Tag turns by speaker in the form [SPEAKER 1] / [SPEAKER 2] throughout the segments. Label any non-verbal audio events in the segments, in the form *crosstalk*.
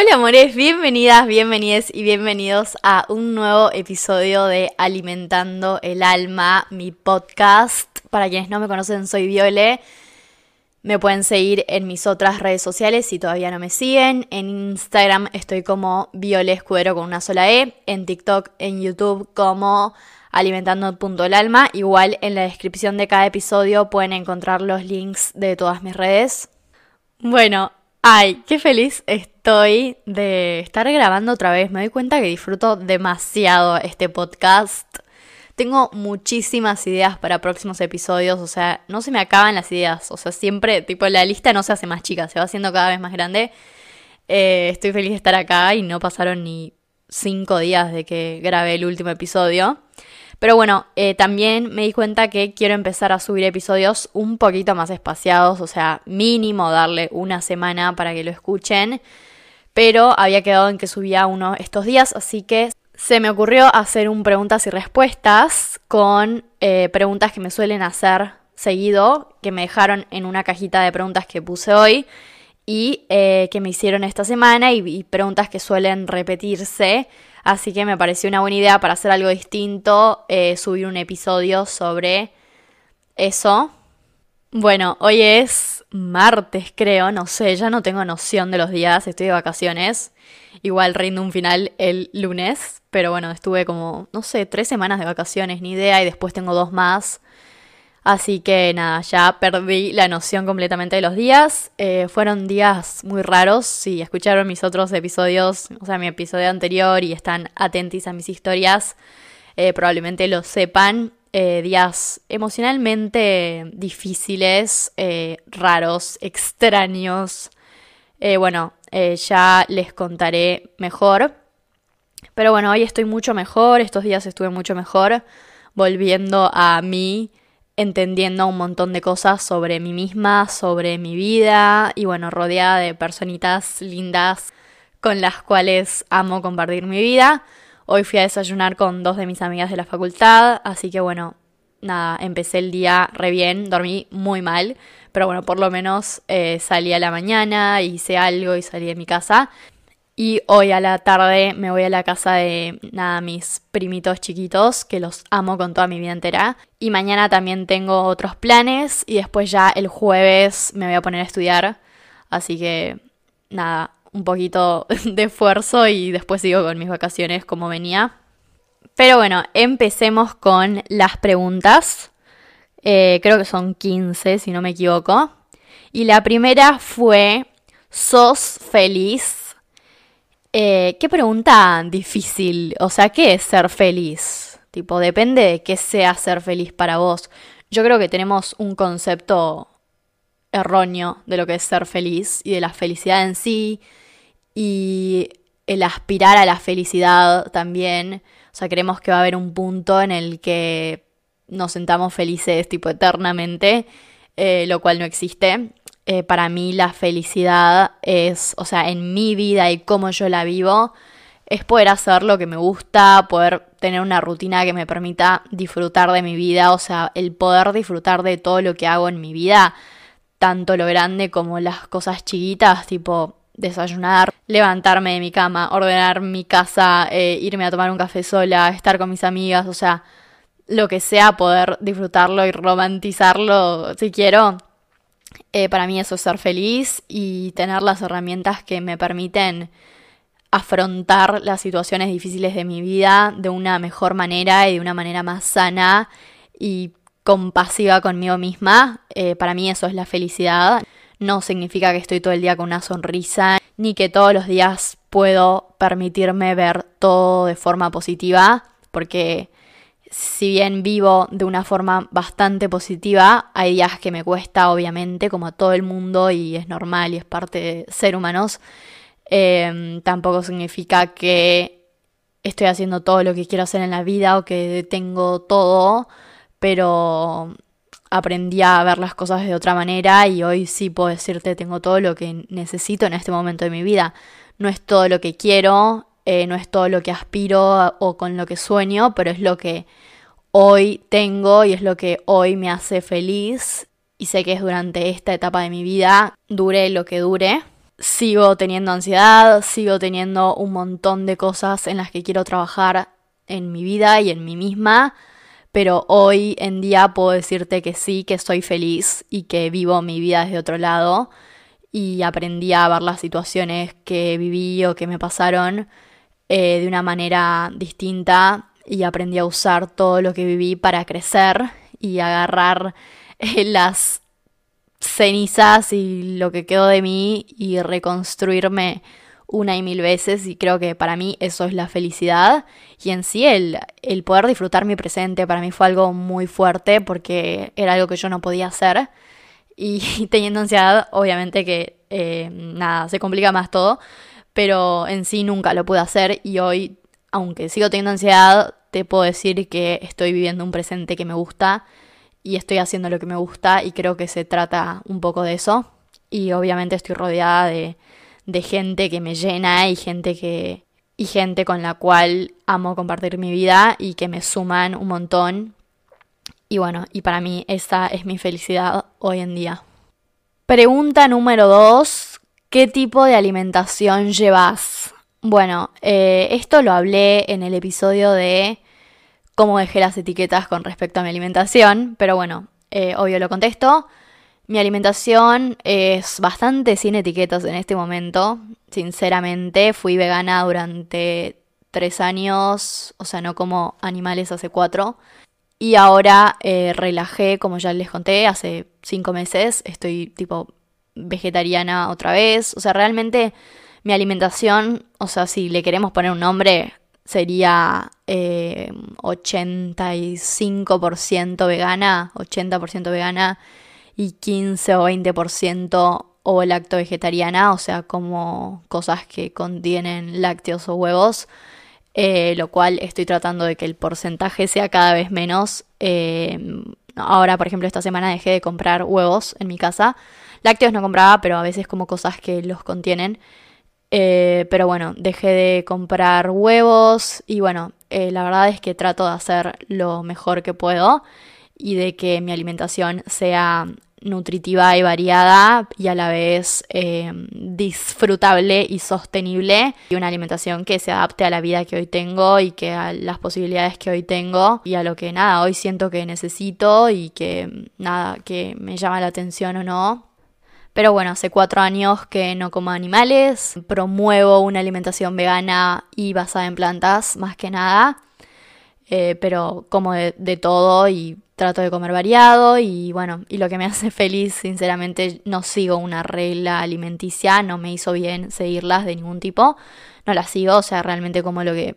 [SPEAKER 1] Hola amores, bienvenidas, bienvenidos y bienvenidos a un nuevo episodio de Alimentando el Alma, mi podcast. Para quienes no me conocen, soy Viole. Me pueden seguir en mis otras redes sociales si todavía no me siguen. En Instagram estoy como Viole Escudero con una sola E. En TikTok, en YouTube como alimentando.elalma. Igual en la descripción de cada episodio pueden encontrar los links de todas mis redes. Bueno, ay, qué feliz estoy de estar grabando otra vez. Me doy cuenta que disfruto demasiado este podcast. Tengo muchísimas ideas para próximos episodios, o sea, no se me acaban las ideas, o sea, siempre, tipo, la lista no se hace más chica, se va haciendo cada vez más grande. Eh, estoy feliz de estar acá y no pasaron ni cinco días de que grabé el último episodio. Pero bueno, eh, también me di cuenta que quiero empezar a subir episodios un poquito más espaciados, o sea, mínimo darle una semana para que lo escuchen. Pero había quedado en que subía uno estos días, así que se me ocurrió hacer un preguntas y respuestas con eh, preguntas que me suelen hacer seguido, que me dejaron en una cajita de preguntas que puse hoy y eh, que me hicieron esta semana y, preguntas que suelen repetirse. Así que me pareció una buena idea para hacer algo distinto, eh, subir un episodio sobre eso. Bueno, hoy es martes creo, no sé, ya no tengo noción de los días, estoy de vacaciones. Igual rindo un final el lunes, pero bueno, estuve como, no sé, tres semanas de vacaciones, ni idea, y después tengo dos más. Así que nada, ya perdí la noción completamente de los días. Eh, fueron días muy raros. Si escucharon mis otros episodios, o sea, mi episodio anterior y están atentos a mis historias, eh, probablemente lo sepan. Eh, días emocionalmente difíciles, raros, extraños. bueno, ya les contaré mejor. Pero bueno, hoy estoy mucho mejor, estos días estuve mucho mejor, volviendo a mí, entendiendo un montón de cosas sobre mí misma, sobre mi vida y bueno, rodeada de personitas lindas con las cuales amo compartir mi vida. Hoy fui a desayunar con dos de mis amigas de la facultad, así que bueno, nada, empecé el día re bien, dormí muy mal, pero bueno, por lo menos eh, salí a la mañana, hice algo y salí de mi casa. Y hoy a la tarde me voy a la casa de nada, mis primitos chiquitos, que los amo con toda mi vida entera. Y mañana también tengo otros planes y después ya el jueves me voy a poner a estudiar. Así que nada, un poquito *laughs* de esfuerzo y después sigo con mis vacaciones como venía. Pero bueno, empecemos con las preguntas. Eh, creo que son 15, si no me equivoco. Y la primera fue, ¿sos feliz? Eh, qué pregunta difícil. O sea, ¿qué es ser feliz? Tipo, depende de qué sea ser feliz para vos. Yo creo que tenemos un concepto erróneo de lo que es ser feliz y de la felicidad en sí y el aspirar a la felicidad también. O sea, creemos que va a haber un punto en el que nos sentamos felices tipo eternamente, eh, lo cual no existe. Eh, para mí la felicidad es, o sea, en mi vida y cómo yo la vivo, es poder hacer lo que me gusta, poder tener una rutina que me permita disfrutar de mi vida, o sea, el poder disfrutar de todo lo que hago en mi vida, tanto lo grande como las cosas chiquitas, tipo desayunar, levantarme de mi cama, ordenar mi casa, eh, irme a tomar un café sola, estar con mis amigas, o sea, lo que sea, poder disfrutarlo y romantizarlo si quiero. Eh, para mí eso es ser feliz y tener las herramientas que me permiten afrontar las situaciones difíciles de mi vida de una mejor manera y de una manera más sana y compasiva conmigo misma. Eh, para mí eso es la felicidad no significa que estoy todo el día con una sonrisa, ni que todos los días puedo permitirme ver todo de forma positiva, porque si bien vivo de una forma bastante positiva, hay días que me cuesta, obviamente, como a todo el mundo, y es normal y es parte de ser humanos. Em, tampoco significa que estoy haciendo todo lo que quiero hacer en la vida o que tengo todo, pero aprendí a ver las cosas de otra manera y hoy sí puedo decirte tengo todo lo que necesito en este momento de mi vida. No es todo lo que quiero, eh, no es todo lo que aspiro o con lo que sueño, pero es lo que hoy tengo y es lo que hoy me hace feliz y sé que es durante esta etapa de mi vida, dure lo que dure. sigo teniendo ansiedad, sigo teniendo un montón de cosas en las que quiero trabajar en mi vida y en mí misma, pero hoy en día puedo decirte que sí, que soy feliz y que vivo mi vida desde otro lado y aprendí a ver las situaciones que viví o que me pasaron eh, de una manera distinta y aprendí a usar todo lo que viví para crecer y agarrar eh, las cenizas y lo que quedó de mí y reconstruirme una y mil veces. Y creo que para mí eso es la felicidad. Y en sí el, el poder disfrutar mi presente para mí fue algo muy fuerte porque era algo que yo no podía hacer. Y *laughs* teniendo ansiedad obviamente que eh, nada, se complica más todo, pero en sí nunca lo pude hacer y hoy, aunque sigo teniendo ansiedad, te puedo decir que estoy viviendo un presente que me gusta y estoy haciendo lo que me gusta y creo que se trata un poco de eso y obviamente estoy rodeada de de gente que me llena y gente que y gente con la cual amo compartir mi vida y que me suman un montón. Y bueno, y para mí esa es mi felicidad hoy en día. Pregunta número dos, ¿qué tipo de alimentación llevas? Bueno, eh, esto lo hablé en el episodio de cómo dejé las etiquetas con respecto a mi alimentación, pero bueno, eh, obvio lo contesto. Mi alimentación es bastante sin etiquetas en este momento. Sinceramente, fui vegana durante tres años, o sea, no como animales hace cuatro. Y ahora eh, relajé, como ya les conté, hace cinco meses. Estoy tipo vegetariana otra vez. O sea, realmente mi alimentación, o sea, si le queremos poner un nombre, sería 85% eh, vegana, 80% vegana y 15 o 20% o lacto vegetariana, o sea, como cosas que contienen lácteos o huevos, eh, lo cual estoy tratando de que el porcentaje sea cada vez menos. Eh, ahora, por ejemplo, esta semana dejé de comprar huevos en mi casa. Lácteos no compraba, pero a veces como cosas que los contienen. Eh, pero bueno, dejé de comprar huevos y bueno, la verdad es que trato de hacer lo mejor que puedo y de que mi alimentación sea nutritiva y variada y a la vez eh, disfrutable y sostenible y una alimentación que se adapte a la vida que hoy tengo y que a las posibilidades que hoy tengo y a lo que nada hoy siento que necesito y que nada que me llama la atención o no pero bueno, hace cuatro años que no como animales, promuevo una alimentación vegana y basada en plantas más que nada, eh, pero como de todo y trato de comer variado y bueno, y lo que me *laughs* hace feliz, sinceramente, no sigo una regla alimenticia, no me hizo bien seguirlas de ningún tipo, no las sigo, o sea, realmente como lo que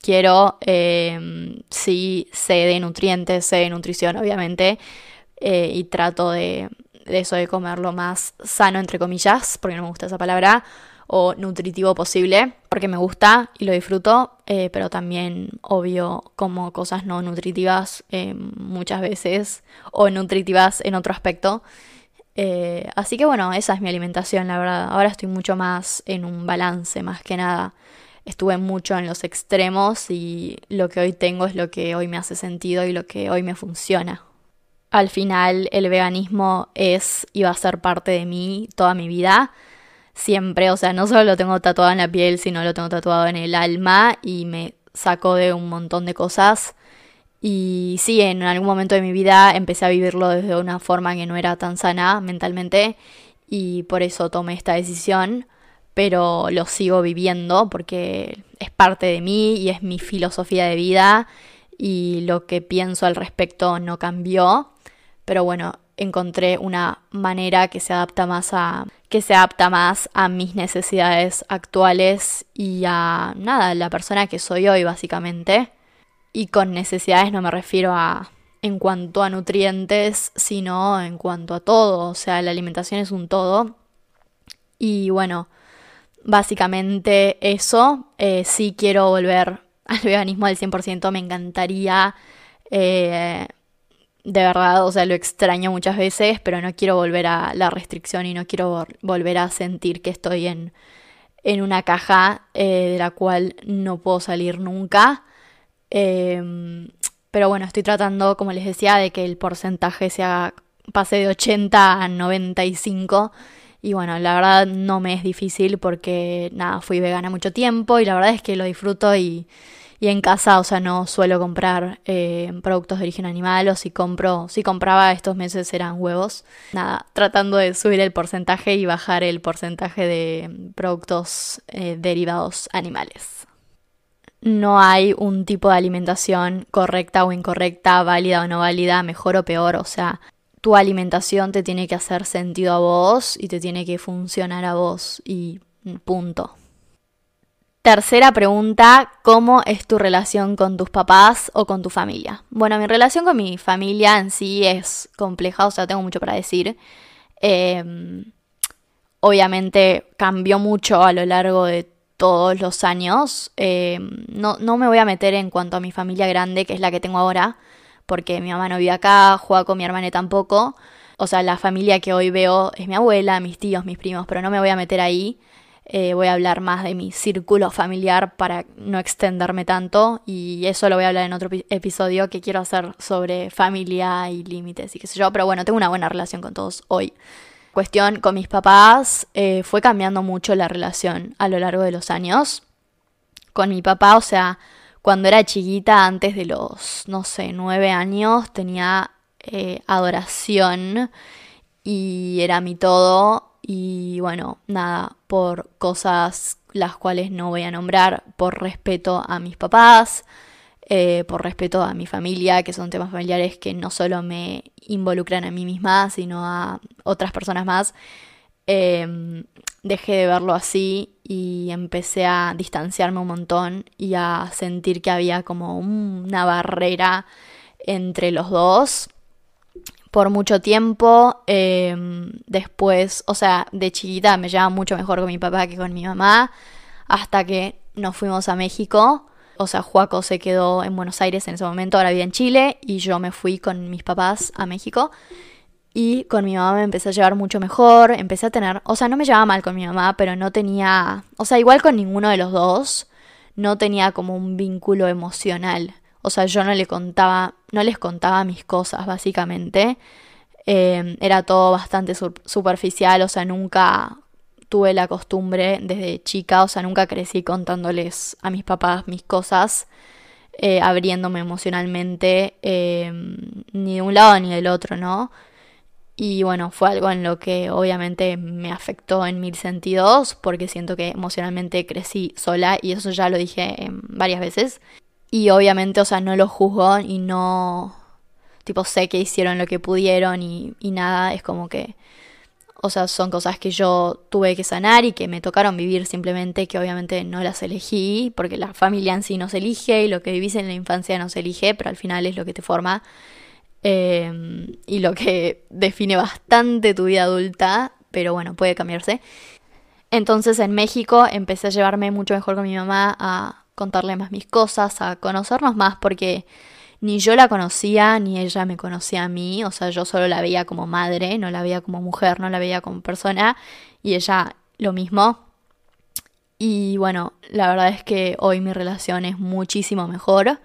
[SPEAKER 1] quiero, eh, sí sé de nutrientes, sé de nutrición, obviamente, eh, y trato de, de eso de comer lo más sano, entre comillas, porque no me gusta esa palabra, o nutritivo posible, porque me gusta y lo disfruto, eh, pero también obvio como cosas no nutritivas eh, muchas veces o nutritivas en otro aspecto. Eh, así que bueno, esa es mi alimentación, la verdad. Ahora estoy mucho más en un balance, más que nada. Estuve mucho en los extremos y lo que hoy tengo es lo que hoy me hace sentido y lo que hoy me funciona. Al final el veganismo es y va a ser parte de mí toda mi vida siempre, o sea, no solo lo tengo tatuado en la piel, sino lo tengo tatuado en el alma y me sacó de un montón de cosas. Y sí, en algún momento de mi vida empecé a vivirlo desde una forma que no era tan sana mentalmente y por eso tomé esta decisión, pero lo sigo viviendo porque es parte de mí y es mi filosofía de vida y lo que pienso al respecto no cambió. Pero bueno, encontré una manera que se adapta más a que se adapta más a mis necesidades actuales y a nada, la persona que soy hoy básicamente. Y con necesidades no me refiero a en cuanto a nutrientes, sino en cuanto a todo, o sea, la alimentación es un todo. Y bueno, básicamente eso, eh, sí quiero volver al veganismo al 100%, me encantaría eh, de verdad, o sea, lo extraño muchas veces, pero no quiero volver a la restricción y no quiero volver a sentir que estoy en, en una caja eh, de la cual no puedo salir nunca. Em, pero bueno, estoy tratando, como les decía, de que el porcentaje sea, pase de 80 a 95 Y bueno, la verdad no me es difícil porque nada, fui vegana mucho tiempo y la verdad es que lo disfruto y, y en casa, o sea, no suelo comprar eh, productos de origen animal o si compro, si compraba estos meses eran huevos. Nada, tratando de subir el porcentaje y bajar el porcentaje de productos eh, derivados animales. No hay un tipo de alimentación correcta o incorrecta, válida o no válida, mejor o peor, o sea, tu alimentación te tiene que hacer sentido a vos y te tiene que funcionar a vos y punto. Tercera pregunta, ¿cómo es tu relación con tus papás o con tu familia? Bueno, mi relación con mi familia en sí es compleja, o sea, tengo mucho para decir. Em, obviamente cambió mucho a lo largo de todos los años. Em, no, no me voy a meter en cuanto a mi familia grande, que es la que tengo ahora, porque mi mamá no vive acá, juega con mi hermana tampoco. O sea, la familia que hoy veo es mi abuela, mis tíos, mis primos, pero no me voy a meter ahí. Eh, voy a hablar más de mi círculo familiar para no extenderme tanto y eso lo voy a hablar en otro episodio que quiero hacer sobre familia y límites y qué sé yo, pero bueno, tengo una buena relación con todos hoy. Cuestión con mis papás, eh, fue cambiando mucho la relación a lo largo de los años. Con mi papá, o sea, cuando era chiquita, antes de los, no sé, nueve años, tenía eh, adoración y era mi todo y bueno, nada, por cosas las cuales no voy a nombrar, por respeto a mis papás, eh, por respeto a mi familia, que son temas familiares que no solo me involucran a mí misma, sino a otras personas más, em, dejé de verlo así y empecé a distanciarme un montón y a sentir que había como una barrera entre los dos por mucho tiempo. Em, después, o sea, de chiquita me llevaba mucho mejor con mi papá que con mi mamá. Hasta que nos fuimos a México. O sea, Juaco se quedó en Buenos Aires en ese momento, ahora vive en Chile. Y yo me fui con mis papás a México. Y con mi mamá me empecé a llevar mucho mejor. Empecé a tener. O sea, no me llevaba mal con mi mamá, pero no tenía. O sea, igual con ninguno de los dos. No tenía como un vínculo emocional. O sea, yo no le contaba, no les contaba mis cosas, básicamente. Em, era todo bastante superficial, o sea, nunca tuve la costumbre desde chica, o sea, nunca crecí contándoles a mis papás mis cosas, eh, abriéndome emocionalmente, em, ni de un lado ni del otro, ¿no? Y bueno, fue algo en lo que obviamente me afectó en mil sentidos, porque siento que emocionalmente crecí sola, y eso ya lo dije em, varias veces. Y obviamente, o sea, no lo juzgo y no, tipo, sé que hicieron lo que pudieron y, y nada, es como que, o sea, son cosas que yo tuve que sanar y que me tocaron vivir simplemente, que obviamente no las elegí, porque la familia en sí no se elige y lo que vivís en la infancia no se elige, pero al final es lo que te forma em, y lo que *laughs* define bastante tu vida adulta, pero bueno, puede cambiarse. Entonces en México empecé a llevarme mucho mejor con mi mamá, a contarle más mis cosas, a conocernos más, porque ni yo la conocía, ni ella me conocía a mí, o sea, yo solo la veía como madre, no la veía como mujer, no la veía como persona, y ella lo mismo. Y bueno, la verdad es que hoy mi relación es muchísimo mejor.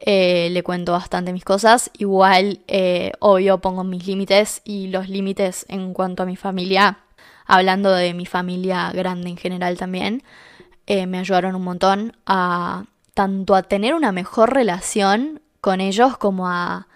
[SPEAKER 1] Eh, le cuento bastante mis cosas. Igual, eh, obvio, pongo mis límites y los límites en cuanto a mi familia, hablando de mi familia grande en general también, eh, me ayudaron un montón a tanto a tener una mejor relación con ellos como a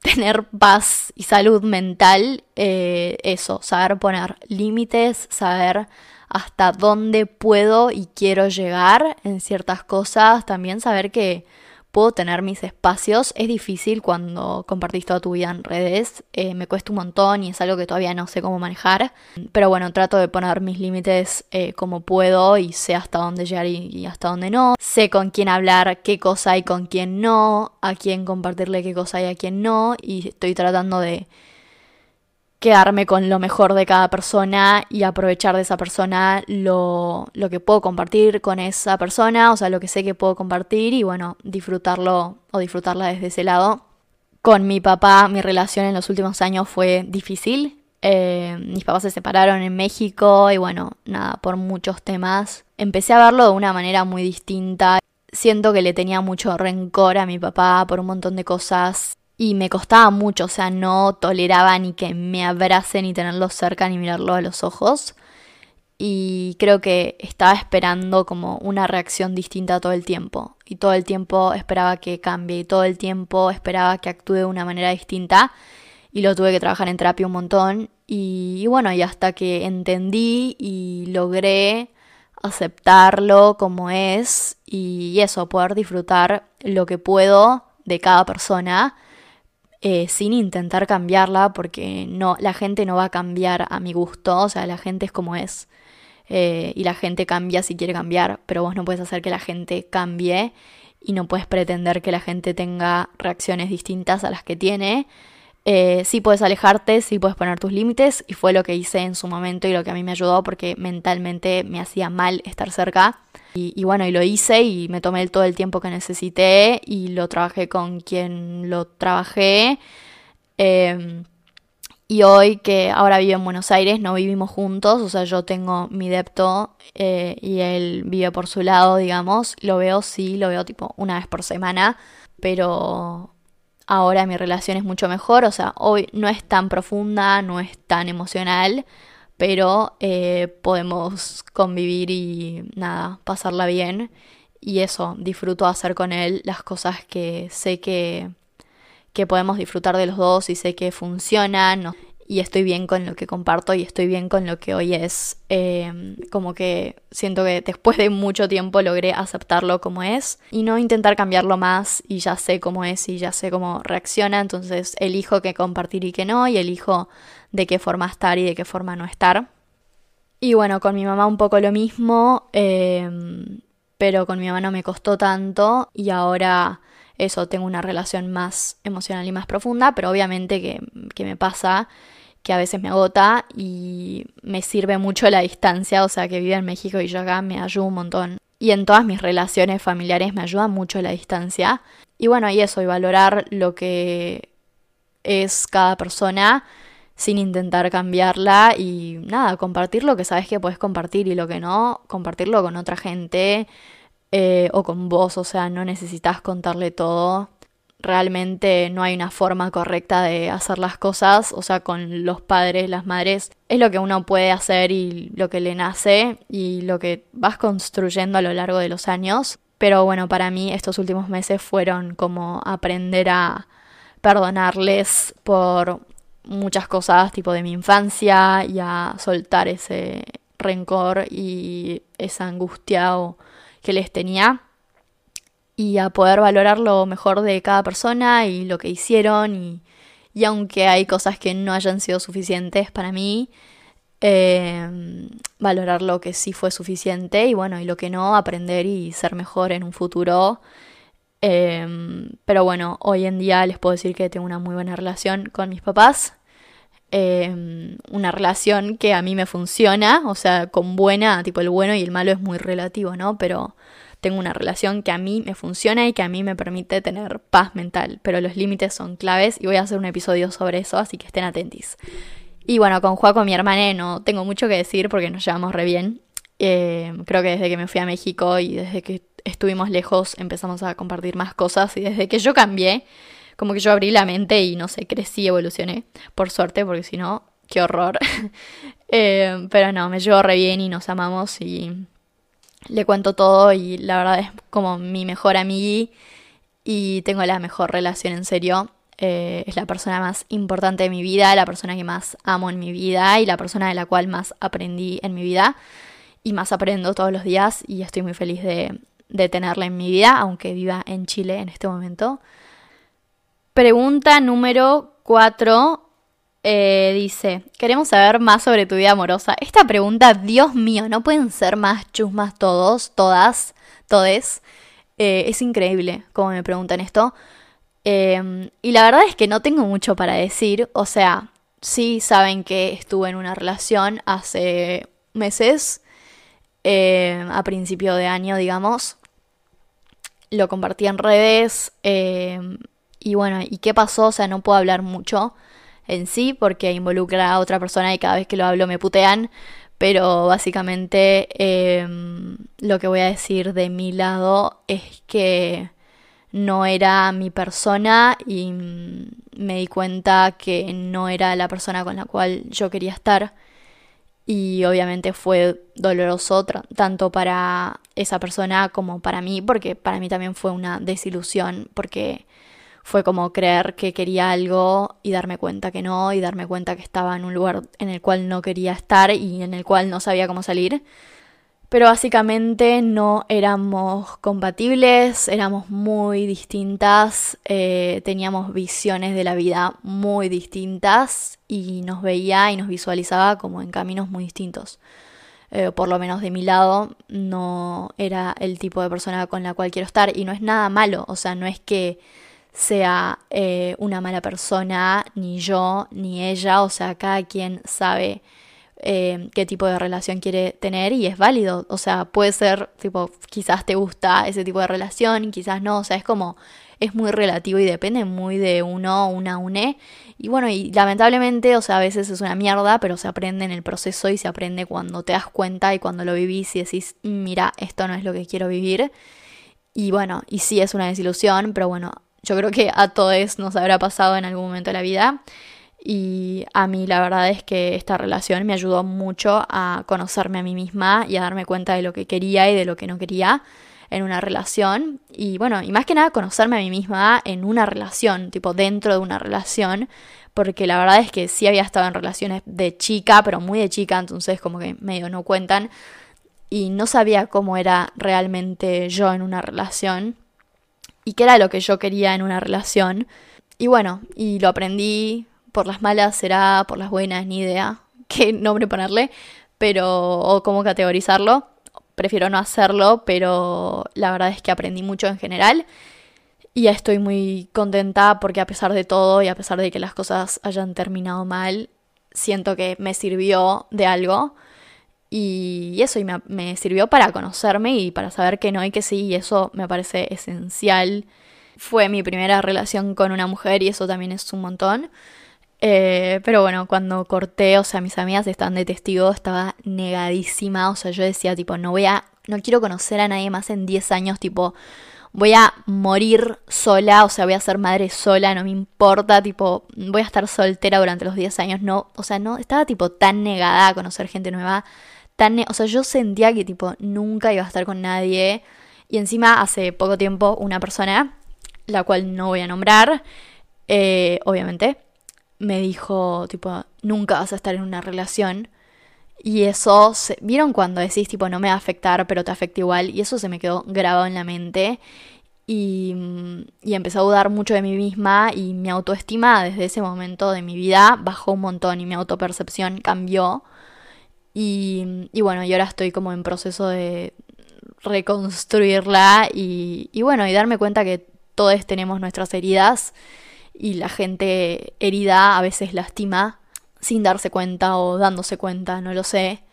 [SPEAKER 1] tener paz y salud mental, eh, eso, saber poner límites, saber hasta dónde puedo y quiero llegar en ciertas cosas, también saber que puedo tener mis espacios. Es difícil cuando compartís toda tu vida en redes, eh, me cuesta un montón y es algo que todavía no sé cómo manejar. Pero bueno, trato de poner mis límites eh, como puedo y sé hasta dónde llegar y, hasta dónde no. Sé con quién hablar, qué cosa hay con quién no, a quién compartirle qué cosa hay a quién no y estoy tratando de quedarme con lo mejor de cada persona y aprovechar de esa persona lo, lo, que puedo compartir con esa persona, o sea, lo que sé que puedo compartir y bueno, disfrutarlo o disfrutarla desde ese lado. Con mi papá mi relación en los últimos años fue difícil. Eh, mis papás se separaron en México y bueno, nada, por muchos temas. Empecé a verlo de una manera muy distinta. Siento que le tenía mucho rencor a mi papá por un montón de cosas y me costaba mucho, o sea, no toleraba ni que me abracen ni tenerlo cerca ni mirarlo a los ojos. Y creo que estaba esperando como una reacción distinta todo el tiempo. Y todo el tiempo esperaba que cambie y todo el tiempo esperaba que actúe de una manera distinta. Y lo tuve que trabajar en terapia un montón. Y, y bueno, y hasta que entendí y logré aceptarlo como es y eso, poder disfrutar lo que puedo de cada persona eh, sin intentar cambiarla porque no, la gente no va a cambiar a mi gusto, o sea, la gente es como es. Eh, y la gente cambia si quiere cambiar, pero vos no puedes hacer que la gente cambie y no puedes pretender que la gente tenga reacciones distintas a las que tiene eh, sí puedes alejarte, sí puedes poner tus límites y fue lo que hice en su momento y lo que a mí me ayudó porque mentalmente me hacía mal estar cerca. Y, bueno, y lo hice y me tomé todo el tiempo que necesité y lo trabajé con quien lo trabajé. Em, y hoy que ahora vive en Buenos Aires, no vivimos juntos, o sea, yo tengo mi depto eh, y él vive por su lado, digamos. Lo veo, sí, lo veo tipo una vez por semana, pero Ahora mi relación es mucho mejor, o sea, hoy no es tan profunda, no es tan emocional, pero eh, podemos convivir y nada, pasarla bien. Y eso, disfruto hacer con él las cosas que sé que, que podemos disfrutar de los dos y sé que funcionan y estoy bien con lo que comparto y estoy bien con lo que hoy es. Em, como que siento que después de mucho tiempo logré aceptarlo como es y no intentar cambiarlo más y ya sé cómo es y ya sé cómo reacciona, entonces elijo qué compartir y qué no y elijo de qué forma estar y de qué forma no estar. Y bueno, con mi mamá un poco lo mismo, em, pero con mi mamá no me costó tanto y ahora eso, tengo una relación más emocional y más profunda, pero obviamente que, que me pasa que a veces me agota y me sirve mucho la distancia, o sea, que vive en México y yo acá me ayuda un montón. Y en todas mis relaciones familiares me ayuda mucho la distancia. Y bueno, y eso, y valorar lo que es cada persona sin intentar cambiarla y nada, compartir lo que sabes que puedes compartir y lo que no, compartirlo con otra gente eh, o con vos, o sea, no necesitas contarle todo realmente no hay una forma correcta de hacer las cosas, o sea, con los padres, las madres, es lo que uno puede hacer y lo que le nace y lo que vas construyendo a lo largo de los años. Pero bueno, para mí estos últimos meses fueron como aprender a perdonarles por muchas cosas tipo de mi infancia y a soltar ese rencor y esa angustia que les tenía y a poder valorar lo mejor de cada persona y lo que hicieron y, y aunque hay cosas que no hayan sido suficientes para mí, eh, valorar lo que sí fue suficiente y bueno, y lo que no, aprender y ser mejor en un futuro. Eh, pero bueno, hoy en día les puedo decir que tengo una muy buena relación con mis papás. Eh, una relación que a mí me funciona, o sea, con buena, tipo el bueno y el malo es muy relativo, ¿no? Pero tengo una relación que a mí me funciona y que a mí me permite tener paz mental, pero los límites son claves y voy a hacer un episodio sobre eso, así que estén atentos. Y bueno, con Juaco, mi hermana, no tengo mucho que decir porque nos llevamos re bien. Eh, creo que desde que me fui a México y desde que estuvimos lejos empezamos a compartir más cosas y desde que yo cambié, como que yo abrí la mente y no sé, crecí, evolucioné, por suerte, porque si no, qué horror. *laughs* Eh, pero no, me llevo re bien y nos amamos y le cuento todo y la verdad es como mi mejor amiga y tengo la mejor relación en serio. Eh, es la persona más importante de mi vida, la persona que más amo en mi vida y la persona de la cual más aprendí en mi vida y más aprendo todos los días y estoy muy feliz de, tenerla en mi vida, aunque viva en Chile en este momento. Pregunta número 4. Eh, dice, queremos saber más sobre tu vida amorosa. Esta pregunta, Dios mío, no pueden ser más chusmas todos, todas, todes. Eh, es increíble cómo me preguntan esto. Em, y la verdad es que no tengo mucho para decir. O sea, sí saben que estuve en una relación hace meses, em, a principio de año, digamos. Lo compartí en redes. Em, y bueno, ¿y qué pasó? O sea, no puedo hablar mucho en sí, porque involucra a otra persona y cada vez que lo hablo me putean. Pero básicamente em, lo que voy a decir de mi lado es que no era mi persona y me di cuenta que no era la persona con la cual yo quería estar y obviamente fue doloroso tanto para esa persona como para mí porque para mí también fue una desilusión porque fue como creer que quería algo y darme cuenta que no y darme cuenta que estaba en un lugar en el cual no quería estar y en el cual no sabía cómo salir pero básicamente no éramos compatibles, éramos muy distintas, eh, teníamos visiones de la vida muy distintas y nos veía y nos visualizaba como en caminos muy distintos. Eh, por lo menos de mi lado, no era el tipo de persona con la cual quiero estar y no es nada malo, o sea, no es que sea eh, una mala persona, ni yo, ni ella, o sea, cada quien sabe eh, qué tipo de relación quiere tener y es válido. O sea, puede ser, tipo, quizás te gusta ese tipo de relación, quizás no. O sea, es como, es muy relativo y depende muy de uno, una, une. Y bueno, y lamentablemente, o sea, a veces es una mierda, pero se aprende en el proceso y se aprende cuando te das cuenta y cuando lo vivís y decís, mira, esto no es lo que quiero vivir. Y bueno, y sí es una desilusión, pero bueno, yo creo que a todos nos habrá pasado en algún momento de la vida. Y a mí la verdad es que esta relación me ayudó mucho a conocerme a mí misma y a darme cuenta de lo que quería y de lo que no quería en una relación. Y bueno, y más que nada conocerme a mí misma en una relación, tipo dentro de una relación, porque la verdad es que sí había estado en relaciones de chica, pero muy de chica, entonces como que medio no cuentan. Y no sabía cómo era realmente yo en una relación y qué era lo que yo quería en una relación. Y bueno, y lo aprendí por las malas será, por las buenas, ni idea qué nombre ponerle, pero o cómo categorizarlo. Prefiero no hacerlo, pero la verdad es que aprendí mucho en general y estoy muy contenta porque a pesar de todo y a pesar de que las cosas hayan terminado mal, siento que me sirvió de algo y eso y me, me sirvió para conocerme y para saber que no y que sí y eso me parece esencial. Fue mi primera relación con una mujer y eso también es un montón. Eh, pero bueno, cuando corté, o sea, mis amigas están de testigo, estaba negadísima, o sea, yo decía, tipo, no voy a, no quiero conocer a nadie más en 10 años, tipo, voy a morir sola, o sea, voy a ser madre sola, no me importa, tipo, voy a estar soltera durante los 10 años, no, o sea, no, estaba tipo tan negada a conocer gente nueva, tan, o sea, yo sentía que tipo, nunca iba a estar con nadie, y encima hace poco tiempo una persona, la cual no voy a nombrar, eh, obviamente, me dijo, tipo, nunca vas a estar en una relación. Y eso, se, ¿vieron cuando decís, tipo, no me va a afectar, pero te afecta igual? Y eso se me quedó grabado en la mente. Y, y empecé a dudar mucho de mí misma y mi autoestima desde ese momento de mi vida bajó un montón y mi autopercepción cambió. Y, y bueno, y ahora estoy como en proceso de reconstruirla y, y bueno, y darme cuenta que todos tenemos nuestras heridas y la gente herida a veces lastima sin darse cuenta o dándose cuenta, no lo sé.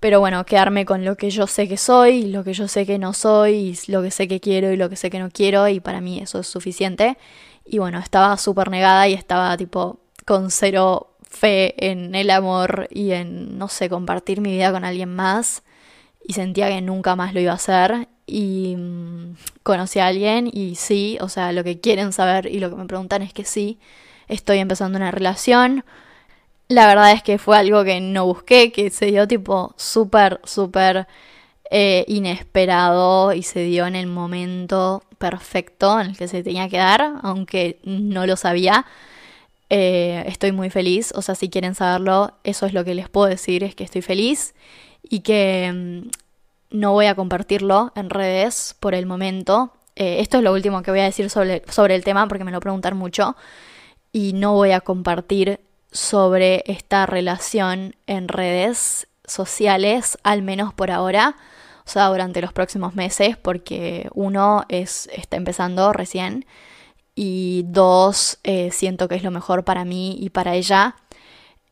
[SPEAKER 1] Pero bueno, quedarme con lo que yo sé que soy, lo que yo sé que no soy, lo que sé que quiero y lo que sé que no quiero, y para mí eso es suficiente. Y bueno, estaba súper negada y estaba tipo con cero fe en el amor y en, no sé, compartir mi vida con alguien más. Y sentía que nunca más lo iba a hacer y mm, conocí a alguien y sí, o sea, lo que quieren saber y lo que me preguntan es que sí, estoy empezando una relación. La verdad es que fue algo que no busqué, que se dio tipo súper, súper eh, inesperado y se dio en el momento perfecto en el que se tenía que dar, aunque no lo sabía. Eh, estoy muy feliz, o sea, si quieren saberlo, eso es lo que les puedo decir, es que estoy feliz y que mm, no voy a compartirlo en redes por el momento. Eh, esto es lo último que voy a decir sobre, sobre el tema porque me lo preguntan mucho. Y no voy a compartir sobre esta relación en redes sociales, al menos por ahora. O sea, durante los próximos meses, porque uno es, está empezando recién. Y dos, eh, siento que es lo mejor para mí y para ella.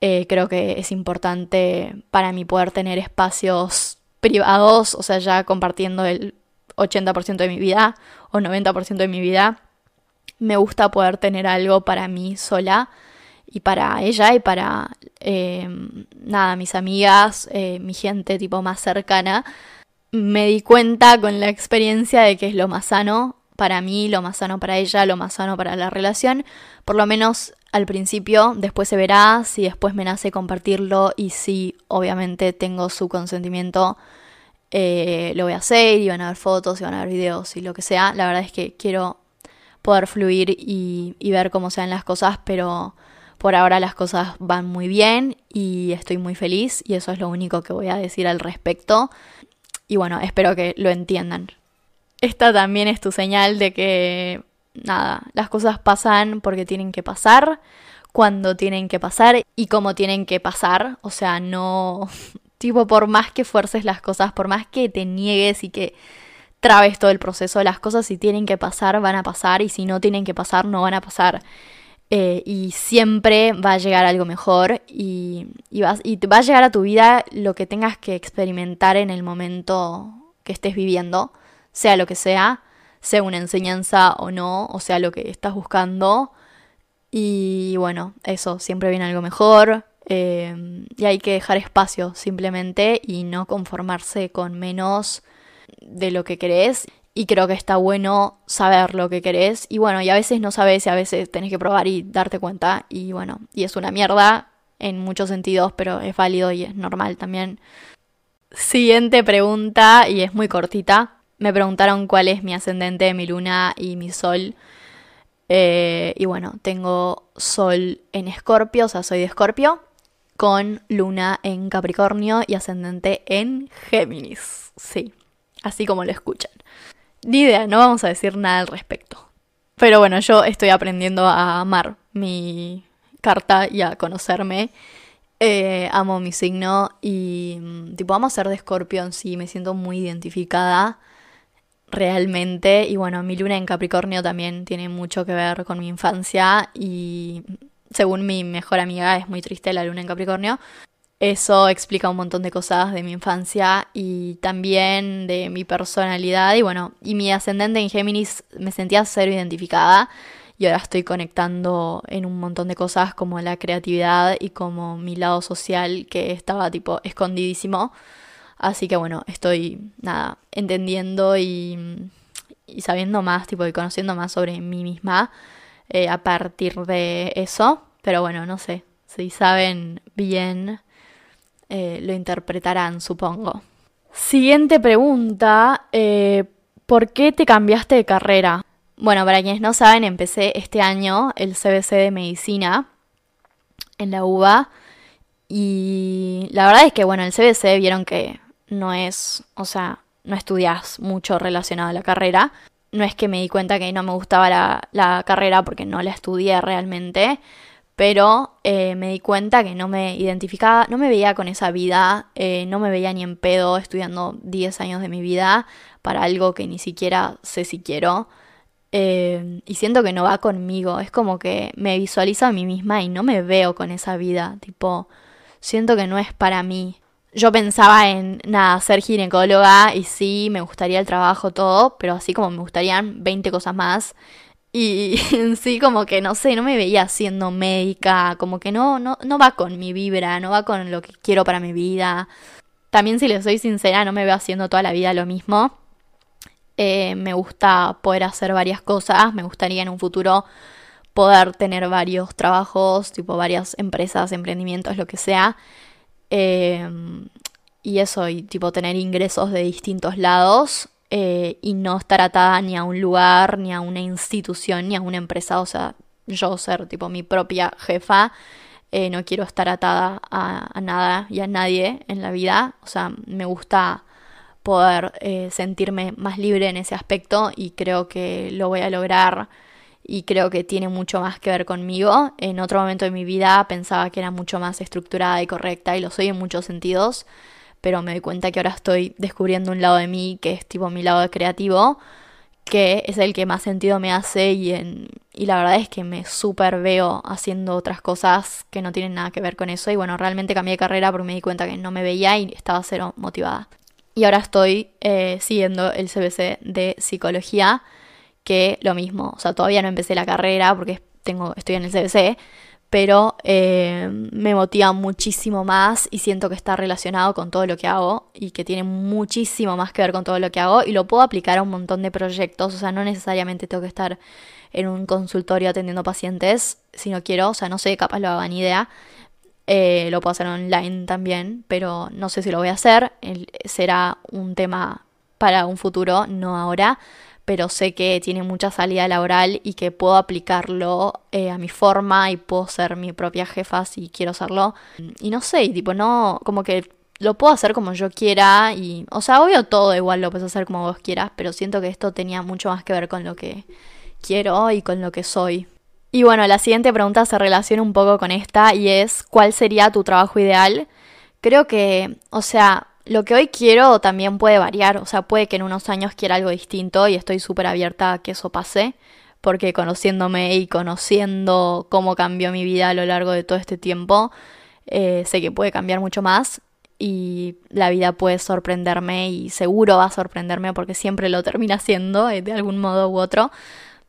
[SPEAKER 1] Eh, creo que es importante para mí poder tener espacios privados, o sea, ya compartiendo el 80% de mi vida o 90% de mi vida, me gusta poder tener algo para mí sola y para ella y para, em, nada, mis amigas, eh, mi gente tipo más cercana. Me di cuenta con la experiencia de que es lo más sano para mí, lo más sano para ella, lo más sano para la relación. Por lo menos al principio, después se verá si después me nace compartirlo y si obviamente tengo su consentimiento, eh, lo voy a hacer y van a ver fotos y van a ver videos y lo que sea. La verdad es que quiero poder fluir y, y ver cómo sean las cosas, pero por ahora las cosas van muy bien y estoy muy feliz y eso es lo único que voy a decir al respecto. Y bueno, espero que lo entiendan. Esta también es tu señal de que, nada, las cosas pasan porque tienen que pasar, cuando tienen que pasar y cómo tienen que pasar. O sea, no, por más que fuerces las cosas, por más que te niegues y que trabes todo el proceso, las cosas si tienen que pasar van a pasar y si no tienen que pasar no van a pasar. Eh, y siempre va a llegar algo mejor y, y, vas, y va a llegar a tu vida lo que tengas que experimentar en el momento que estés viviendo, sea lo que sea, sea una enseñanza o no, o sea lo que estás buscando. Y bueno, eso, siempre viene algo mejor. Eh, y hay que dejar espacio simplemente y no conformarse con menos de lo que querés y creo que está bueno saber lo que querés. Y bueno, y a veces no sabes y a veces tenés que probar y darte cuenta. Y bueno, y es una mierda en muchos sentidos, pero es válido y es normal también. Siguiente pregunta, y es muy cortita. Me preguntaron cuál es mi ascendente, mi luna y mi sol. Eh, y bueno, tengo sol en escorpio, o sea, soy de escorpio, con luna en Capricornio y ascendente en Géminis. Sí, así como lo escuchan. Ni idea, no vamos a decir nada al respecto. Pero bueno, yo estoy aprendiendo a amar mi carta y a conocerme. Eh, amo mi signo y mm, tipo amo ser de escorpión, sí, me siento muy identificada realmente. Y bueno, mi luna en Capricornio también tiene mucho que ver con mi infancia y según mi mejor amiga es muy triste la luna en Capricornio. Eso explica un montón de cosas de mi infancia y también de mi personalidad. Y bueno, y mi ascendente en Géminis me sentía ser identificada y ahora estoy conectando en un montón de cosas como la creatividad y como mi lado social que estaba tipo escondidísimo. Así que bueno, estoy nada, entendiendo y, y sabiendo más, tipo, y conociendo más sobre mí misma eh, a partir de eso. Pero bueno, no sé, si saben bien eh, lo interpretarán, supongo. Siguiente pregunta, eh, ¿por qué te cambiaste de carrera? Bueno, para quienes no saben, empecé este año el CBC de Medicina en la UBA y la verdad es que, bueno, el CBC vieron que no es, o sea, no estudias mucho relacionado a la carrera. No es que me di cuenta que no me gustaba la, la carrera porque no la estudié realmente, pero eh, me di cuenta que no me identificaba, no me veía con esa vida, eh, no me veía ni en pedo estudiando 10 años de mi vida para algo que ni siquiera sé si quiero. Eh, y siento que no va conmigo, es como que me visualizo a mí misma y no me veo con esa vida, tipo, siento que no es para mí. Yo pensaba en, nada, ser ginecóloga y sí, me gustaría el trabajo, todo, pero así como me gustarían 20 cosas más. Y *laughs* en sí como que no sé, no me veía siendo médica, como que no, no, no va con mi vibra, no va con lo que quiero para mi vida. También si les soy sincera, no me veo haciendo toda la vida lo mismo. Eh, me gusta poder hacer varias cosas, me gustaría en un futuro poder tener varios trabajos, tipo varias empresas, emprendimientos, lo que sea. Eh, y eso, y tipo tener ingresos de distintos lados. Eh, y no estar atada ni a un lugar, ni a una institución, ni a una empresa, o sea, yo ser tipo mi propia jefa, eh, no quiero estar atada a, nada y a nadie en la vida, o sea, me gusta poder eh, sentirme más libre en ese aspecto y creo que lo voy a lograr y creo que tiene mucho más que ver conmigo. En otro momento de mi vida pensaba que era mucho más estructurada y correcta y lo soy en muchos sentidos pero me doy cuenta que ahora estoy descubriendo un lado de mí que es tipo mi lado creativo, que es el que más sentido me hace y, en, y la verdad es que me súper veo haciendo otras cosas que no tienen nada que ver con eso y bueno, realmente cambié de carrera porque me di cuenta que no me veía y estaba cero motivada. Y ahora estoy eh, siguiendo el CBC de psicología, que lo mismo, o sea, todavía no empecé la carrera porque tengo, estoy en el CBC, pero eh, me motiva muchísimo más y siento que está relacionado con todo lo que hago y que tiene muchísimo más que ver con todo lo que hago y lo puedo aplicar a un montón de proyectos, o sea, no necesariamente tengo que estar en un consultorio atendiendo pacientes si no quiero, o sea, no sé, capaz lo hago ni idea, eh, lo puedo hacer online también, pero no sé si lo voy a hacer, será un tema para un futuro, no ahora pero sé que tiene mucha salida laboral y que puedo aplicarlo eh, a mi forma y puedo ser mi propia jefa si quiero serlo. Y no sé, tipo, no, como que lo puedo hacer como yo quiera y, o sea, obvio todo igual lo puedes hacer como vos quieras, pero siento que esto tenía mucho más que ver con lo que quiero y con lo que soy. Y bueno, la siguiente pregunta se relaciona un poco con esta y es, ¿cuál sería tu trabajo ideal? Creo que, o sea, lo que hoy quiero también puede variar, o sea, puede que en unos años quiera algo distinto y estoy súper abierta a que eso pase, porque conociéndome y conociendo cómo cambió mi vida a lo largo de todo este tiempo, eh, sé que puede cambiar mucho más y la vida puede sorprenderme y seguro va a sorprenderme porque siempre lo termina haciendo eh, de algún modo u otro,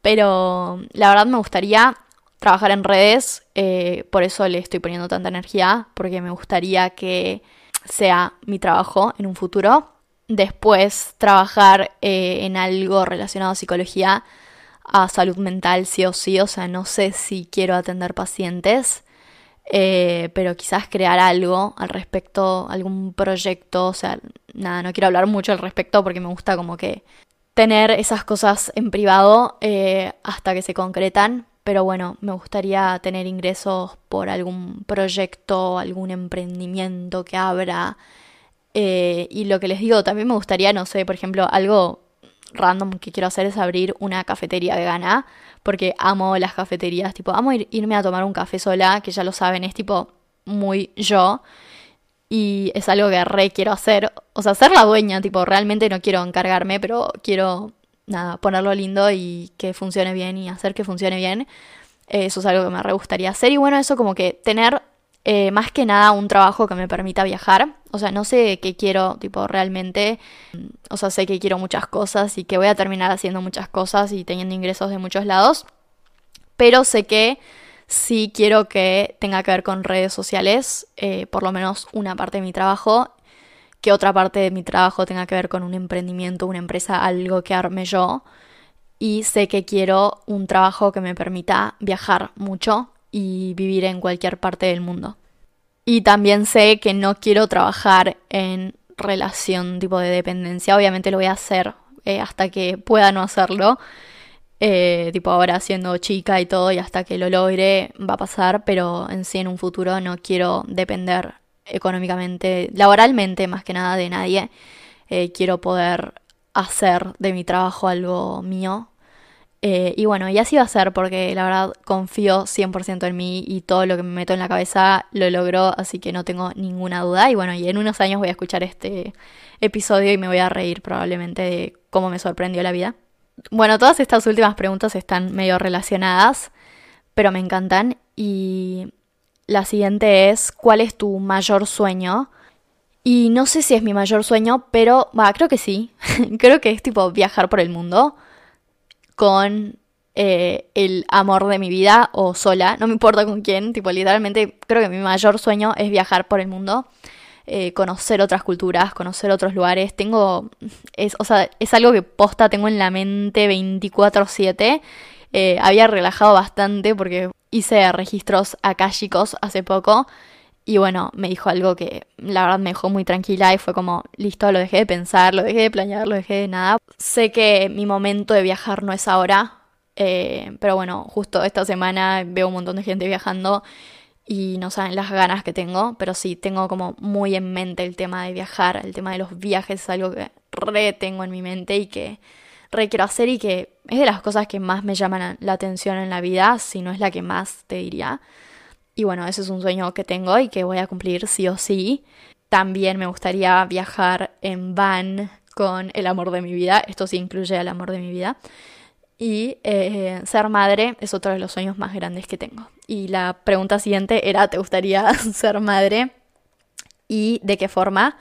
[SPEAKER 1] pero la verdad me gustaría trabajar en redes, eh, por eso le estoy poniendo tanta energía, porque me gustaría que sea mi trabajo en un futuro. Después trabajar eh, en algo relacionado a psicología, a salud mental, sí o sí. O sea, no sé si quiero atender pacientes, eh, pero quizás crear algo al respecto, algún proyecto. O sea, nada, no quiero hablar mucho al respecto porque me gusta como que tener esas cosas en privado eh, hasta que se concretan, pero bueno, me gustaría tener ingresos por algún proyecto, algún emprendimiento que abra. Eh, y lo que les digo, también me gustaría, no sé, por ejemplo, algo random que quiero hacer es abrir una cafetería vegana, porque amo las cafeterías, tipo, amo irme a tomar un café sola, que ya lo saben, es tipo muy yo. Y es algo que re quiero hacer. O sea, ser la dueña, tipo, realmente no quiero encargarme, pero quiero nada, ponerlo lindo y que funcione bien y hacer que funcione bien. Eso es algo que me re gustaría hacer. Y bueno, eso como que tener eh, más que nada un trabajo que me permita viajar. O sea, no sé qué quiero, tipo, realmente. O sea, sé que quiero muchas cosas y que voy a terminar haciendo muchas cosas y teniendo ingresos de muchos lados. Pero sé que sí quiero que tenga que ver con redes sociales, eh, por lo menos una parte de mi trabajo que otra parte de mi trabajo tenga que ver con un emprendimiento, una empresa, algo que arme yo. Y sé que quiero un trabajo que me permita viajar mucho y vivir en cualquier parte del mundo. Y también sé que no quiero trabajar en relación tipo de dependencia. Obviamente lo voy a hacer eh, hasta que pueda no hacerlo. Eh, tipo ahora siendo chica y todo y hasta que lo logre va a pasar, pero en sí en un futuro no quiero depender económicamente, laboralmente más que nada de nadie. Eh, quiero poder hacer de mi trabajo algo mío. Eh, y bueno, y así va a ser porque la verdad confío 100% en mí y todo lo que me meto en la cabeza lo logró, así que no tengo ninguna duda. Y bueno, y en unos años voy a escuchar este episodio y me voy a reír probablemente de cómo me sorprendió la vida. Bueno, todas estas últimas preguntas están medio relacionadas, pero me encantan y la siguiente es, ¿cuál es tu mayor sueño? Y no sé si es mi mayor sueño, pero va, creo que sí. *laughs* creo que es tipo viajar por el mundo con eh, el amor de mi vida o sola, no me importa con quién, tipo literalmente creo que mi mayor sueño es viajar por el mundo, eh, conocer otras culturas, conocer otros lugares. Tengo, es, o sea, es algo que posta tengo en la mente 24/7. Eh, había relajado bastante porque hice registros chicos hace poco y bueno, me dijo algo que la verdad me dejó muy tranquila y fue como, listo, lo dejé de pensar, lo dejé de planear, lo dejé de nada. Sé que mi momento de viajar no es ahora, eh, pero bueno, justo esta semana veo un montón de gente viajando y no saben las ganas que tengo, pero sí, tengo como muy en mente el tema de viajar, el tema de los viajes es algo que re tengo en mi mente y que re quiero hacer y que es de las cosas que más me llaman la atención en la vida, si no es la que más te diría. Y bueno, ese es un sueño que tengo y que voy a cumplir sí o sí. También me gustaría viajar en van con el amor de mi vida, esto sí incluye el amor de mi vida. Y eh, ser madre es otro de los sueños más grandes que tengo. Y la pregunta siguiente era, ¿te gustaría *laughs* ser madre? ¿Y de qué forma?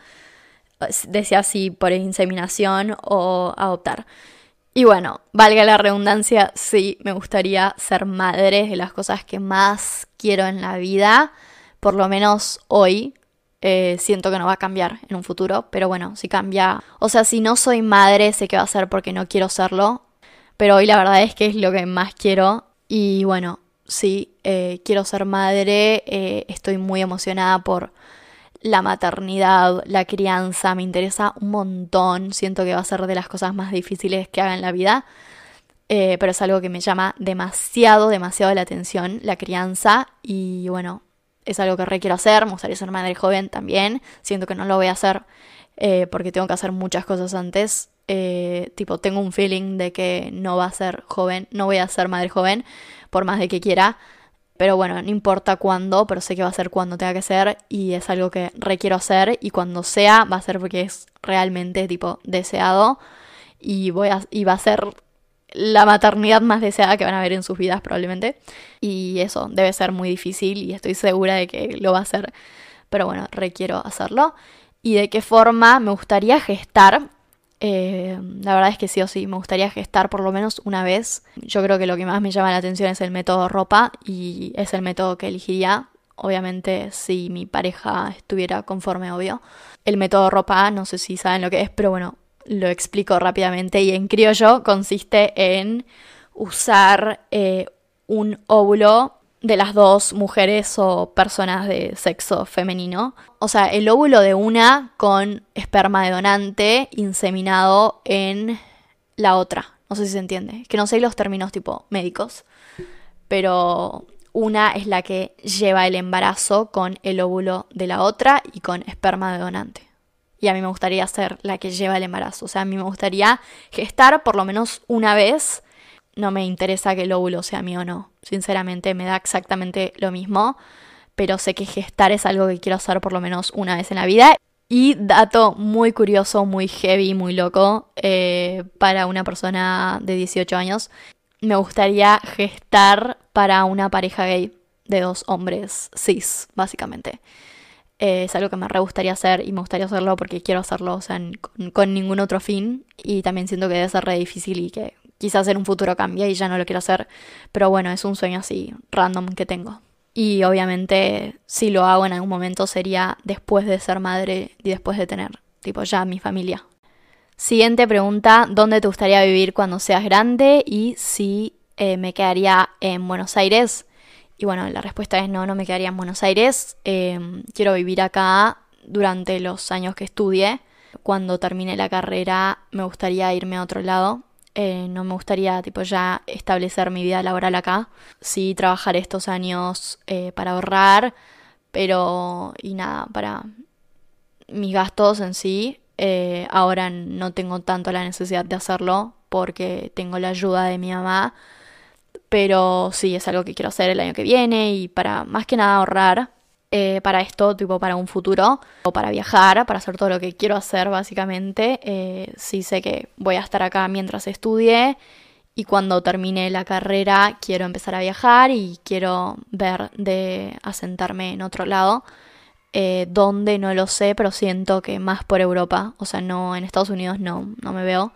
[SPEAKER 1] Decía si por inseminación o adoptar. Y bueno, valga la redundancia, sí, me gustaría ser madre de las cosas que más quiero en la vida, por lo menos hoy. Eh, siento que no va a cambiar en un futuro, pero bueno, si cambia, o sea, si no soy madre, sé que va a ser porque no quiero serlo, pero hoy la verdad es que es lo que más quiero y bueno, sí, eh, quiero ser madre, eh, estoy muy emocionada por la maternidad, la crianza, me interesa un montón, siento que va a ser de las cosas más difíciles que haga en la vida, eh, pero es algo que me llama demasiado, demasiado la atención, la crianza, y bueno, es algo que requiero hacer, me gustaría ser madre joven también, siento que no lo voy a hacer eh, porque tengo que hacer muchas cosas antes, eh, tipo, tengo un feeling de que no va a ser joven, no voy a ser madre joven, por más de que quiera, pero bueno, no importa cuándo, pero sé que va a ser cuando tenga que ser y es algo que requiero hacer y cuando sea va a ser porque es realmente tipo deseado y voy a y va a ser la maternidad más deseada que van a ver en sus vidas probablemente y eso debe ser muy difícil y estoy segura de que lo va a hacer, pero bueno, requiero hacerlo. ¿Y de qué forma me gustaría gestar? Eh, la verdad es que sí o sí, me gustaría gestar por lo menos una vez. Yo creo que lo que más me llama la atención es el método ropa y es el método que elegiría. Obviamente si mi pareja estuviera conforme, obvio. El método ropa, no sé si saben lo que es, pero bueno, lo explico rápidamente y en criollo consiste en usar eh, un óvulo de las dos mujeres o personas de sexo femenino. O sea, el óvulo de una con esperma de donante inseminado en la otra. No sé si se entiende. Que no sé los términos tipo médicos. Pero una es la que lleva el embarazo con el óvulo de la otra y con esperma de donante. Y a mí me gustaría ser la que lleva el embarazo. O sea, a mí me gustaría gestar por lo menos una vez no me interesa que el óvulo sea mío o no. Sinceramente me da exactamente lo mismo, pero sé que gestar es algo que quiero hacer por lo menos una vez en la vida. Y dato muy curioso, muy heavy, muy loco eh, para una persona de 18 años, me gustaría gestar para una pareja gay de dos hombres cis, básicamente. Eh, es algo que me re gustaría hacer y me gustaría hacerlo porque quiero hacerlo, o sea, con, con, ningún otro fin. Y también siento que debe ser re difícil y que quizás en un futuro cambie y ya no lo quiero hacer, pero bueno, es un sueño así random que tengo. Y obviamente si lo hago en algún momento sería después de ser madre y después de tener, tipo, ya mi familia. Siguiente pregunta, ¿dónde te gustaría vivir cuando seas grande? Y si eh, me quedaría en Buenos Aires. Y bueno, la respuesta es no, no me quedaría en Buenos Aires. Em, quiero vivir acá durante los años que estudie. Cuando termine la carrera me gustaría irme a otro lado. Eh, no me gustaría tipo ya establecer mi vida laboral acá. Sí trabajar estos años eh, para ahorrar, pero y nada, para mis gastos en sí. Eh, ahora no tengo tanto la necesidad de hacerlo porque tengo la ayuda de mi mamá. Pero sí, es algo que quiero hacer el año que viene y para más que nada ahorrar eh, para esto, tipo para un futuro, o para viajar, para hacer todo lo que quiero hacer básicamente. Eh, sí sé que voy a estar acá mientras estudie y cuando termine la carrera quiero empezar a viajar y quiero ver de asentarme en otro lado. Eh, donde no lo sé, pero siento que más por Europa, o sea, no en Estados Unidos no, no me veo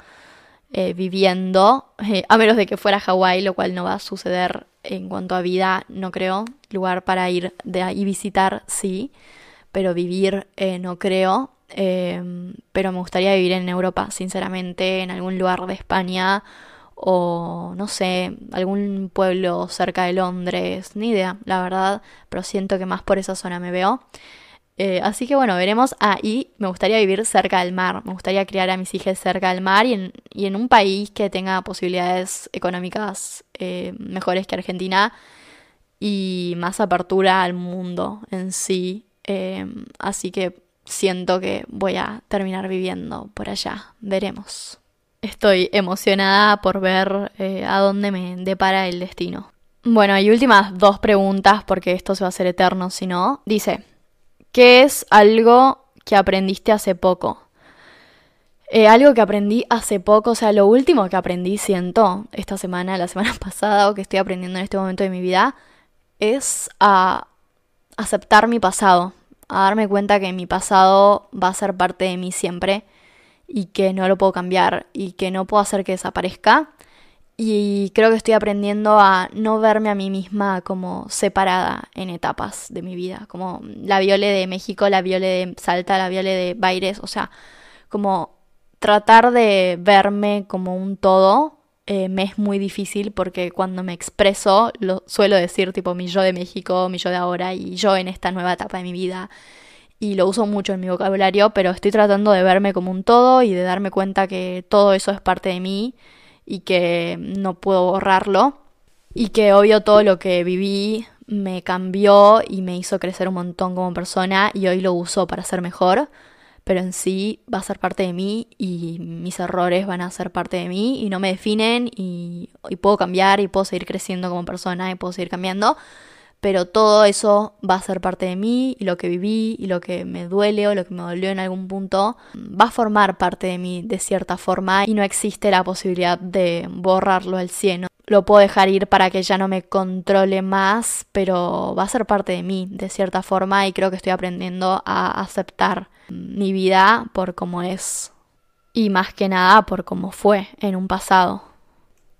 [SPEAKER 1] eh, viviendo, *laughs* a menos de que fuera Hawái, lo cual no va a suceder en cuanto a vida, no creo. Lugar para ir de ahí visitar, sí, pero vivir eh, no creo. Em, pero me gustaría vivir en Europa, sinceramente, en algún lugar de España o no sé, algún pueblo cerca de Londres, ni idea, la verdad, pero siento que más por esa zona me veo. Eh, así que bueno, veremos. ahí me gustaría vivir cerca del mar. Me gustaría criar a mis hijas cerca del mar y en, y en un país que tenga posibilidades económicas eh, mejores que Argentina y más apertura al mundo en sí. Eh, así que siento que voy a terminar viviendo por allá. Veremos. Estoy emocionada por ver a dónde me depara el destino. Bueno, y últimas dos preguntas porque esto se va a hacer eterno si no. Dice, ¿Qué es algo que aprendiste hace poco? Eh, algo que aprendí hace poco, o sea, lo último que aprendí, siento, esta semana, la semana *laughs* pasada, o que estoy aprendiendo en este momento de mi vida, es a aceptar mi pasado, a darme cuenta que mi pasado va a ser parte de mí siempre y que no lo puedo cambiar y que no puedo hacer que desaparezca. Y creo que estoy aprendiendo a no verme a mí misma como separada en etapas de mi vida, como la Viole de México, la Viole de Salta, la Viole de Baires, o sea, como tratar de verme como un todo eh, me es muy difícil porque cuando me expreso lo suelo decir tipo mi yo de México, mi yo de ahora y yo en esta nueva etapa de mi vida. Y lo uso mucho en mi vocabulario, pero estoy tratando de verme como un todo y de darme cuenta que todo eso es parte de mí y que no puedo borrarlo. Y que obvio todo lo que viví me cambió y me hizo crecer un montón como persona y hoy lo uso para ser mejor pero en sí va a ser parte de mí y mis errores van a ser parte de mí y no me definen y, puedo cambiar y puedo seguir creciendo como persona y puedo seguir cambiando, pero todo eso va a ser parte de mí y lo que viví y lo que me duele o lo que me dolió en algún punto va a formar parte de mí de cierta forma y no existe la posibilidad de borrarlo al cielo. Lo puedo dejar ir para que ya no me controle más, pero va a ser parte de mí de cierta forma y creo que estoy aprendiendo a aceptar mi vida por cómo es y más que nada por cómo fue en un pasado.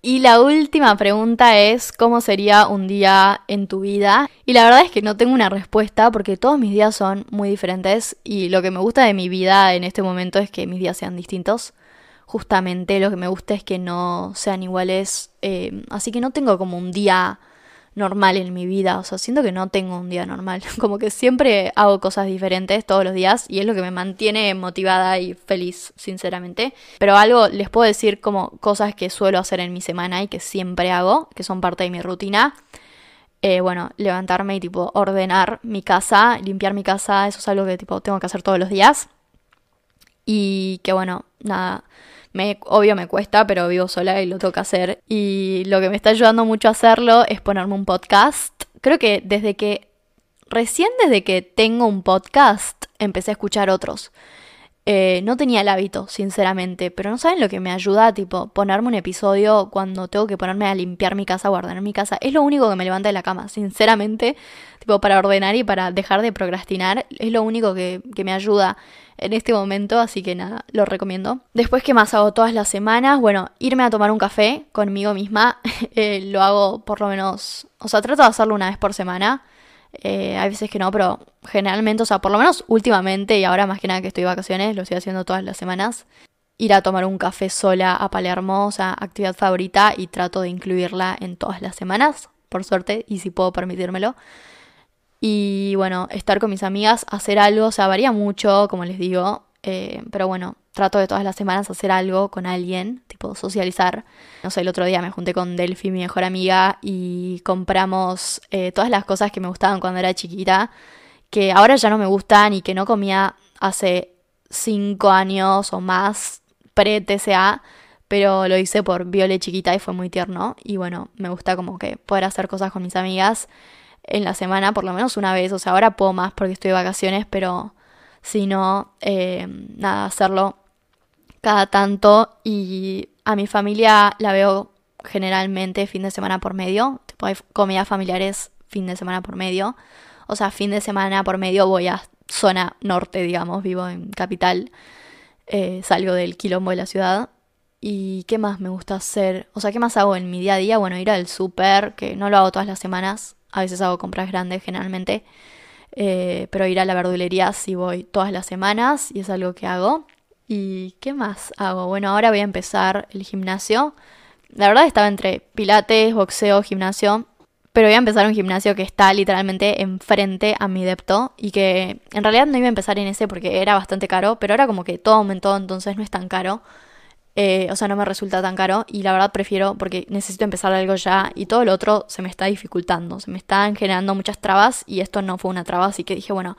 [SPEAKER 1] Y la última pregunta es ¿cómo sería un día en tu vida? Y la verdad es que no tengo una respuesta porque todos mis días son muy diferentes y lo que me gusta de mi vida en este momento es que mis días sean distintos. Justamente lo que me gusta es que no sean iguales, eh, así que no tengo como un día normal en mi vida. O sea, siento que no tengo un día normal. *laughs* Como que siempre hago cosas diferentes todos los días y es lo que me mantiene motivada y feliz, sinceramente. Pero algo les puedo decir como cosas que suelo hacer en mi semana y que siempre hago, que son parte de mi rutina. Eh, bueno, levantarme y tipo ordenar mi casa, limpiar mi casa, eso es algo que tipo tengo que hacer todos los días. Y que bueno, nada me, obvio me cuesta, pero vivo sola y lo tengo que hacer. Y lo que me está ayudando mucho a hacerlo es ponerme un podcast. Creo que desde que, recién desde que tengo un podcast, empecé a escuchar otros. Eh, no tenía el hábito, sinceramente, pero no saben lo que me ayuda, tipo, ponerme un episodio cuando tengo que ponerme a limpiar mi casa o ordenar mi casa. Es lo único que me levanta de la cama, sinceramente, tipo, para ordenar y para dejar de procrastinar, es lo único que, que me ayuda en este momento, así que nada, lo recomiendo. Después, ¿qué más hago todas las semanas? Bueno, irme a tomar un café conmigo misma, *laughs* eh, lo hago por lo menos, o sea, trato de hacerlo una vez por semana. Eh, hay veces que no, pero generalmente, o sea, por lo menos últimamente y ahora más que nada que estoy de vacaciones, lo estoy haciendo todas las semanas. Ir a tomar un café sola a Palermo, o sea, actividad favorita y trato de incluirla en todas las semanas, por suerte, y si puedo permitírmelo. Y bueno, estar con mis amigas, hacer algo, o sea, varía mucho, como les digo, eh, pero bueno, trato de todas las semanas hacer algo con alguien, tipo socializar. No sé, el otro día me junté con Delphi, mi mejor amiga, y compramos eh, todas las cosas que me gustaban cuando era chiquita, que ahora ya no me gustan y que no comía hace cinco años o más pre-TCA, pero lo hice por Viole chiquita y fue muy tierno. Y bueno, me gusta como que poder hacer cosas con mis amigas en la semana, por lo menos una vez. O sea, ahora puedo más porque estoy de vacaciones, pero si no, eh, nada, hacerlo cada tanto. Y a mi familia la veo generalmente fin de semana por medio. Tipo, hay comidas familiares fin de semana por medio. O sea, fin de semana por medio voy a zona norte, digamos, vivo en capital. Eh, salgo del quilombo de la ciudad. ¿Y qué más me gusta hacer? O sea, ¿qué más hago en mi día a día? Bueno, ir al súper, que no lo hago todas las semanas. A veces hago compras grandes generalmente. Eh, pero ir a la verdulería sí voy todas las semanas y es algo que hago. ¿Y qué más hago? Bueno, ahora voy a empezar el gimnasio. La verdad estaba entre pilates, boxeo, gimnasio. Pero voy a empezar un gimnasio que está literalmente enfrente a mi depto y que en realidad no iba a empezar en ese porque era bastante caro, pero ahora como que todo aumentó, entonces no es tan caro. Eh, o sea, no me resulta tan caro y la verdad prefiero porque necesito empezar algo ya y todo lo otro se me está dificultando, se me están generando muchas trabas y esto no fue una traba, así que dije, bueno,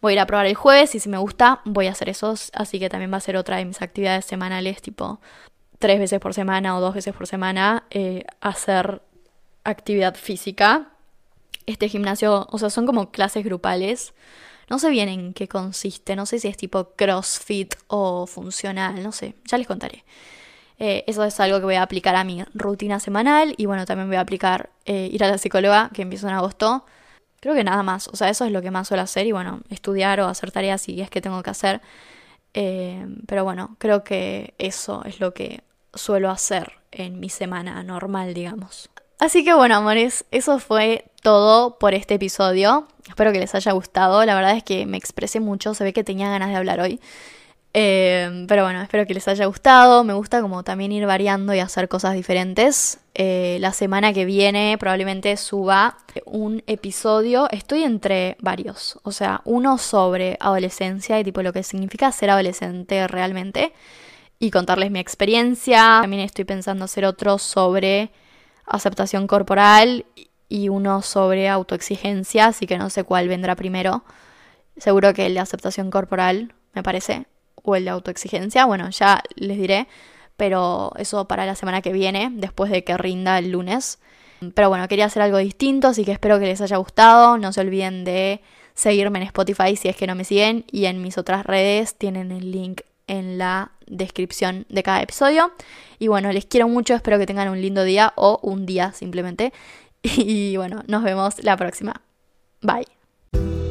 [SPEAKER 1] voy a ir a probar el jueves y si me gusta voy a hacer esos, así que también va a ser otra de mis actividades semanales, tipo tres veces por semana o dos veces por semana, eh, hacer actividad física. Este gimnasio, o sea, son como clases grupales. No sé bien en qué consiste, no sé si es tipo CrossFit o funcional, no sé, ya les contaré. Eh, eso es algo que voy a aplicar a mi rutina semanal y bueno, también voy a aplicar eh, ir a la psicóloga que empiezo en agosto. Creo que nada más, o sea, eso es lo que más suelo hacer y bueno, estudiar o hacer tareas si es que tengo que hacer. Eh, pero bueno, creo que eso es lo que suelo hacer en mi semana normal, digamos. Así que bueno, amores, eso fue todo por este episodio. Espero que les haya gustado. La verdad es que me expresé mucho, se ve que tenía ganas de hablar hoy. Eh, pero bueno, espero que les haya gustado. Me gusta como también ir variando y hacer cosas diferentes. Eh, la semana que viene probablemente suba un episodio. Estoy entre varios. O sea, uno sobre adolescencia y tipo lo que significa ser adolescente realmente. Y contarles mi experiencia. También estoy pensando hacer otro sobre aceptación corporal y uno sobre autoexigencia. Así que no sé cuál vendrá primero. Seguro que el de aceptación corporal, me parece o el de autoexigencia, bueno, ya les diré, pero eso para la semana que viene, después de que rinda el lunes. Pero bueno, quería hacer algo distinto, así que espero que les haya gustado. No se olviden de seguirme en Spotify si es que no me siguen y en mis otras redes tienen el link en la descripción de cada episodio. Y bueno, les quiero mucho, espero que tengan un lindo día o un día simplemente. *laughs* Y bueno, nos vemos la próxima. Bye.